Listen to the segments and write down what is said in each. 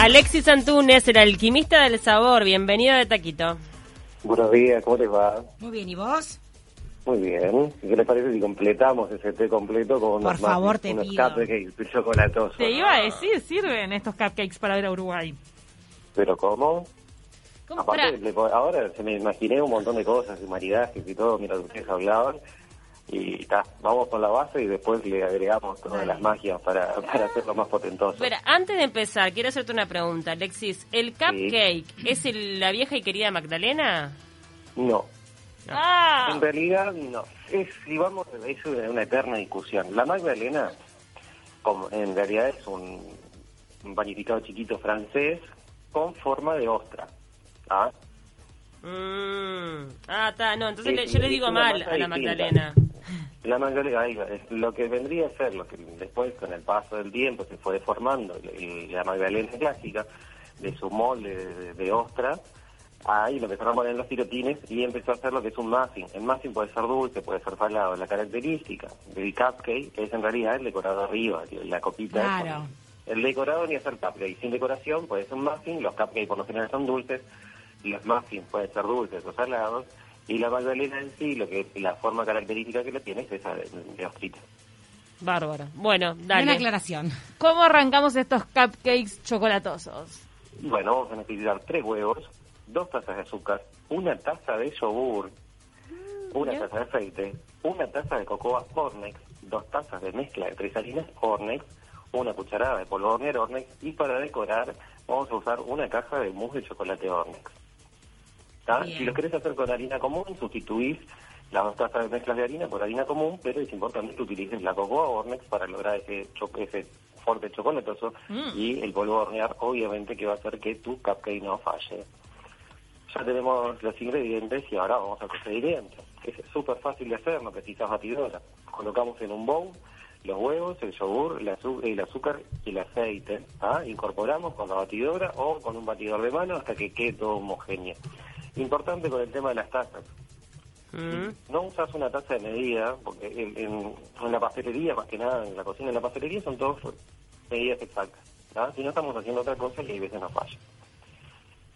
Alexis Antunes, el alquimista del sabor. Bienvenido de Taquito. Buenos días, ¿cómo te va? Muy bien, ¿y vos? Muy bien. ¿Qué les parece si completamos ese té completo con Por unos, favor, muffins, te unos pido. cupcakes chocolatosos? Te iba a decir, sirven estos cupcakes para ir a Uruguay. ¿Pero cómo? ¿Cómo? Aparte, po- ahora se me imaginé un montón de cosas, y maridajes y todo, mientras ustedes hablaban. Y ta, vamos con la base y después le agregamos todas las magias para, para hacerlo más potentoso. Espera, antes de empezar, quiero hacerte una pregunta, Alexis. ¿El cupcake es el- la vieja y querida Magdalena? No, Ah, En realidad, no. Es, si vamos, es una eterna discusión. La Magdalena, como en realidad es un, un panificado chiquito francés con forma de ostra. ¿Ah? Mm. ah, está, no, entonces sí, yo le es digo mal a la distinta. Magdalena. La Magdalena, ahí va, es lo que vendría a ser, lo que después con el paso del tiempo se fue deformando, y la Magdalena clásica, de su molde de, de ostra, ahí lo empezaron a poner en los tirotines y empezó a hacer lo que es un muffin. El muffin puede ser dulce, puede ser salado. La característica del cupcake es en realidad el decorado arriba, la copita. Claro. El decorado ni hacer cupcake. Sin decoración puede ser un muffin, los cupcakes por lo general son dulces, los muffins pueden ser dulces o salados, y la magdalena en sí, lo que la forma característica que la tiene es esa de, de ostrita. Bárbaro. Bueno, Una dale. aclaración. ¿Cómo arrancamos estos cupcakes chocolatosos? Bueno, vamos a necesitar tres huevos, dos tazas de azúcar, una taza de yogur, una taza de aceite, una taza de cocoa Hornex, dos tazas de mezcla de tres harinas Hornex, una cucharada de polvo de hornear Hornex y para decorar vamos a usar una caja de mousse de chocolate Hornex. Si lo querés hacer con harina común, sustituís las dos tazas de mezclas de harina por harina común, pero es importante que utilices la cocoa Hornex para lograr ese, cho- ese fuerte chocolatoso y el polvo de hornear obviamente que va a hacer que tu cupcake no falle. Ya tenemos los ingredientes y ahora vamos a proceder dentro. Es súper fácil de hacer, no necesitas batidora. Colocamos en un bowl los huevos, el yogur, el azúcar y el aceite. ¿ah? Incorporamos con la batidora o con un batidor de mano hasta que quede todo homogéneo. Importante con el tema de las tazas. Mm. No usas una taza de medida, porque en, en- en la pastelería, más que nada, en la cocina de la pastelería son todas medidas exactas. ¿tá? Si no estamos haciendo otra cosa y hay veces nos falla.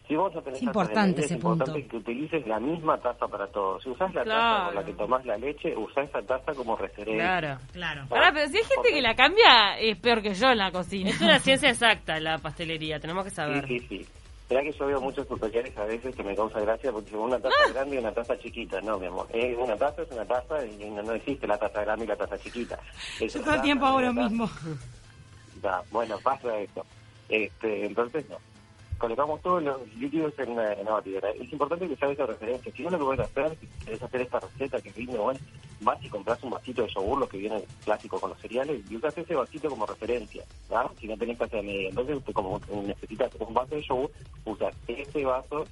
Si vos no tenés Es taza de importante medida, ese es importante punto. que utilices la misma taza para todo. Si usás la taza con la que tomás la leche, usá esa taza como referencia. Claro. Claro. Pará, pero si hay gente que la cambia, es peor que yo en la cocina. Es una ciencia exacta la pastelería, tenemos que Sí, saber. sí, sí. Será que yo veo muchos tutoriales a veces que me causa gracia porque dicen una taza grande y una taza chiquita. No, mi amor. Es una taza es una taza y no, no existe la taza grande y la taza chiquita. Es Yo todo el tiempo hago lo mismo. Ya, bueno, pasa esto. Este, entonces, no. Colocamos todos los líquidos en la, en batidora. Es importante que sabes la referencia. Si no lo que puedes hacer, si querés hacer esta receta que viene, bueno, vas y compras un vasito de yogur, lo que viene clásico con los cereales, y usas ese vasito como referencia, ¿ah? Si no tenés taza de media. Entonces, como necesitas un vaso de yogur, usas ese vaso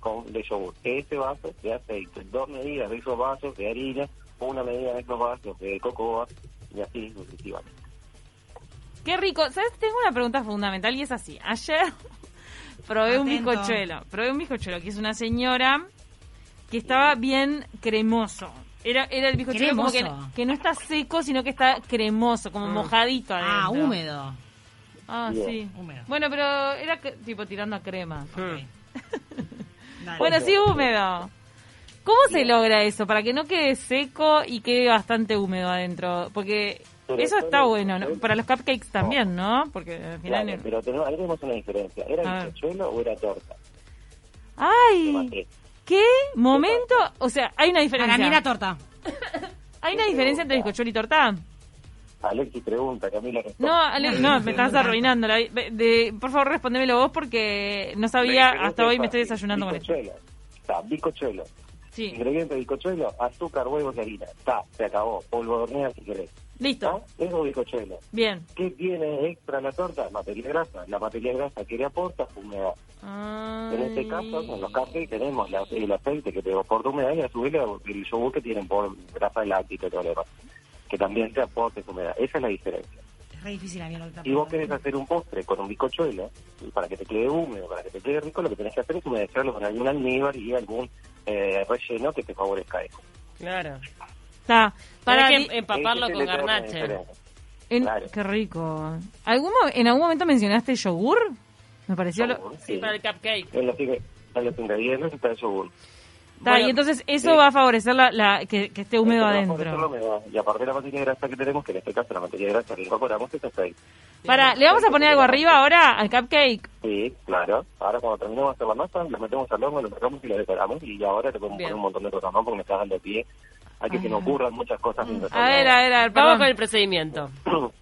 con, de yogur, ese vaso de aceite, dos medidas de esos vasos de harina, una medida de esos vasos de cocoa, y así sucesivamente. Qué rico. ¿Sabes? Tengo una pregunta fundamental y es así. Ayer probé un bizcochuelo. Probé un bizcochuelo que es una señora que estaba bien cremoso. Era, era el bizcochuelo como que, no está seco, sino que está cremoso, como mojadito adentro. Ah, húmedo. Ah, sí. Húmedo. Bueno, pero era tipo tirando a crema. Mm. Dale. Bueno, sí, húmedo. ¿Cómo se logra eso? Para que no quede seco y quede bastante húmedo adentro. Porque eso está bueno. ¿no? Para los cupcakes también, ¿no? Porque al final... Claro, pero tenemos, ahí tenemos una diferencia. ¿Era bizcochuelo o era torta? ¡Ay! ¿Qué momento? O sea, hay una diferencia. Para mí era torta. ¿Hay una diferencia entre bizcochuelo y torta? Alexis pregunta, Camila responde. No, Ale- no, me estás arruinando. la- de- por favor, respondémelo vos porque no sabía, hasta hoy me estoy desayunando con esto. Bizcochuelo. Sí, Ingrediente de bizcochuelo, azúcar, huevos y harina. Está, se acabó. Polvo de hornear si querés. listo. ¿Está? Eso es bizcochuelo. Bien. ¿Qué tiene extra la torta? Materia grasa. La materia grasa que le aporta humedad. En este caso, en los cafés tenemos la- el aceite que te aporta humedad y a su vez el yogur que tienen por grasa láctica y todo lo demás. Que también te aporta humedad. Esa es la diferencia. Es re difícil a mí ahorita. Si vos querés hacer un postre con un bizcochuelo, y para que te quede húmedo, para que te quede rico, lo que tenés que hacer es humedecerlo con algún almíbar y algún eh, relleno que te favorezca eso. Claro. Está. Para que empaparlo con garnache. en- claro. Qué rico. ¿Algún, ¿En algún momento mencionaste yogur? Me pareció lo... yogur, Sí, para el cupcake. En los, en los ingredientes está el yogur. Está, Bueno, y entonces eso sí. va a favorecer la, la- que, que esté húmedo Esto va a favorecer la adentro. humedad. Y aparte de la materia grasa que tenemos, que en este caso la materia grasa que incorporamos es ahí. Para, ¿le vamos a poner algo arriba ahora al cupcake? Sí, claro. Ahora cuando terminemos de hacer la masa, la metemos al horno, lo sacamos y la decoramos. Y ya ahora te podemos Bien. poner un montón de cosas más porque me está dando pie a que se me ocurran muchas cosas. mientras A ver, a ver, a ver, Vamos perdón. con el procedimiento.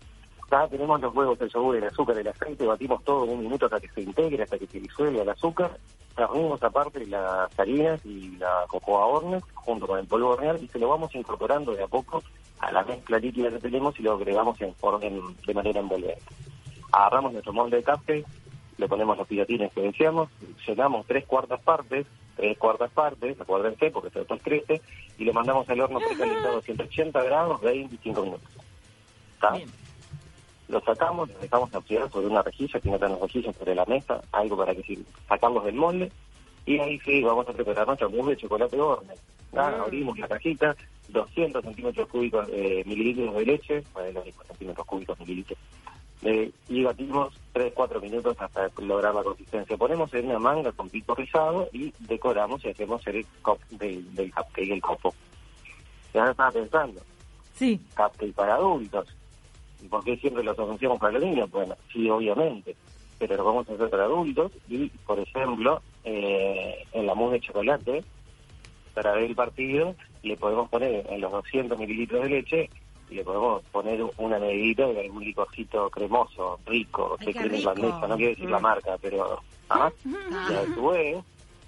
Ya tenemos los huevos, el yogur, el azúcar, el aceite, batimos todo en un minuto hasta que se integre, hasta que se disuelva el azúcar. Reunimos aparte las harinas y la cocoa hornex junto con el polvo hornear y se lo vamos incorporando de a poco a la mezcla líquida que tenemos y lo agregamos en, forma- en- de manera envolvente. Agarramos nuestro molde de café, le ponemos los pilotines que deseamos, llenamos tres cuartas partes, tres cuartas partes, acuérdense porque esto es crece, y lo mandamos al horno precalentado a 180 grados, 25 minutos. ¿Está? Bien. Lo sacamos, lo dejamos enfriar sobre una rejilla, que no tenemos rejillas sobre la mesa, algo para que si sacarlos del molde, y ahí sí vamos a preparar nuestro mousse de chocolate horne. Mm. Abrimos la cajita, 200 centímetros cúbicos, eh, mililitros de leche, bueno, 5 centímetros cúbicos mililitros, eh, y batimos 3-4 minutos hasta lograr la consistencia. Ponemos en una manga con pico rizado y decoramos y hacemos el cop del, del cupcake, el copo. Ya estaba pensando, Sí. cupcake para adultos. ¿Y por qué siempre los asociamos para los niños? Bueno, sí, obviamente, pero lo vamos a hacer para adultos y, por ejemplo, eh, en la mousse de chocolate, para ver el partido, le podemos poner en los 200 mililitros de leche y le podemos poner una medidita de algún licorcito cremoso, rico, Ay, de qué crema rico. irlandesa, no quiero decir la Mm. marca, pero... ¿ah? Y a su vez,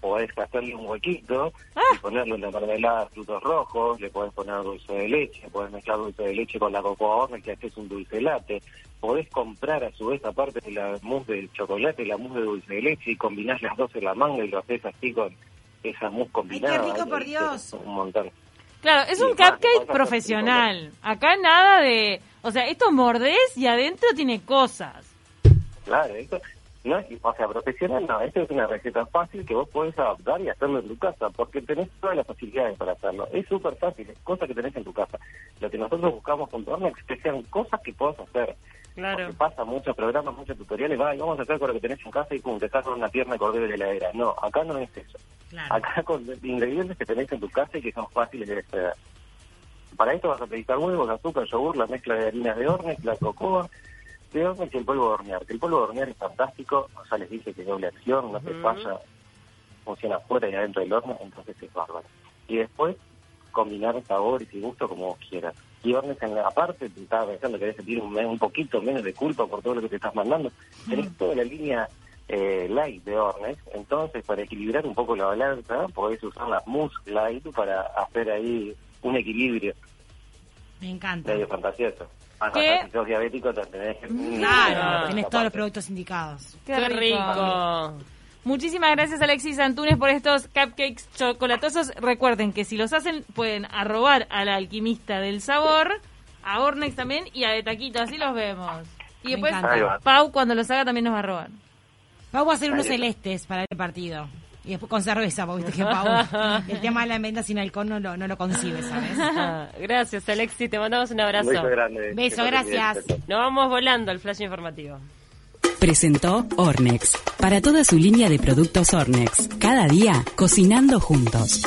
podés hacerle un huequito y ponerle la mermelada de frutos rojos, le podés poner dulce de leche, podés mezclar dulce de leche con la cocoa horne que haces un dulce latte, podés comprar a su vez aparte de la mousse del chocolate, la mousse de dulce de leche y combinás las dos en la manga y lo haces así con esa mousse combinada. rico, y por Dios. Un montón. Claro, es un cupcake profesional. Acá nada de... O sea, esto mordés y adentro tiene cosas. Claro, esto no es, o sea, profesional no, esto es una receta fácil que vos podés adaptar y hacerlo en tu casa, porque tenés todas las facilidades para hacerlo. Es súper fácil, es cosa que tenés en tu casa. Lo que nosotros buscamos con Tornex es que sean cosas que puedas hacer. Claro. Porque pasa muchos programas, muchos tutoriales, va, y vamos a hacer con lo que tenés en casa y pum, te sacan una pierna de cordero de la heladera. No, acá no es eso. Claro. Acá con ingredientes que tenés en tu casa y que son fáciles de extraer. Para esto vas a utilizar huevos, azúcar, yogur, la mezcla de harinas de hornex, la cocoa de el polvo de hornear. Que el polvo de hornear es fantástico, o sea, les dije que es doble acción, no se falla, funciona afuera y adentro del horno, entonces es bárbaro. Y después, combinar sabores y gustos como vos quieras. Y hornex, en la parte, te estaba pensando que debe sentir un, un poquito menos de culpa por todo lo que te estás mandando. Tenés toda la línea eh, light de Hornex, entonces para equilibrar un poco la balanza podés usar las mousse light para hacer ahí un equilibrio Me encanta. medio fantasioso. ¿Qué? si sos diabético te tenés que... Claro, tenés todos los productos indicados. Qué, Qué rico. Muchísimas gracias Alexis Antunes por estos cupcakes chocolatosos. Recuerden que si los hacen pueden arrobar al alquimista del sabor, a Ornex también y a De Taquito, así los vemos. Y Me después encanta. Pau cuando los haga también nos va a robar. Vamos a hacer unos celestes para el partido. Y después con cerveza, porque viste que el tema de la venta sin alcohol no lo, no lo concibe, ¿sabes? Gracias, Alexis. Te mandamos un Un abrazo. beso grande. Beso, gracias. bien. Nos vamos volando al flash informativo. Presentó Ornex. Para toda su línea de productos Ornex. Cada día, cocinando juntos.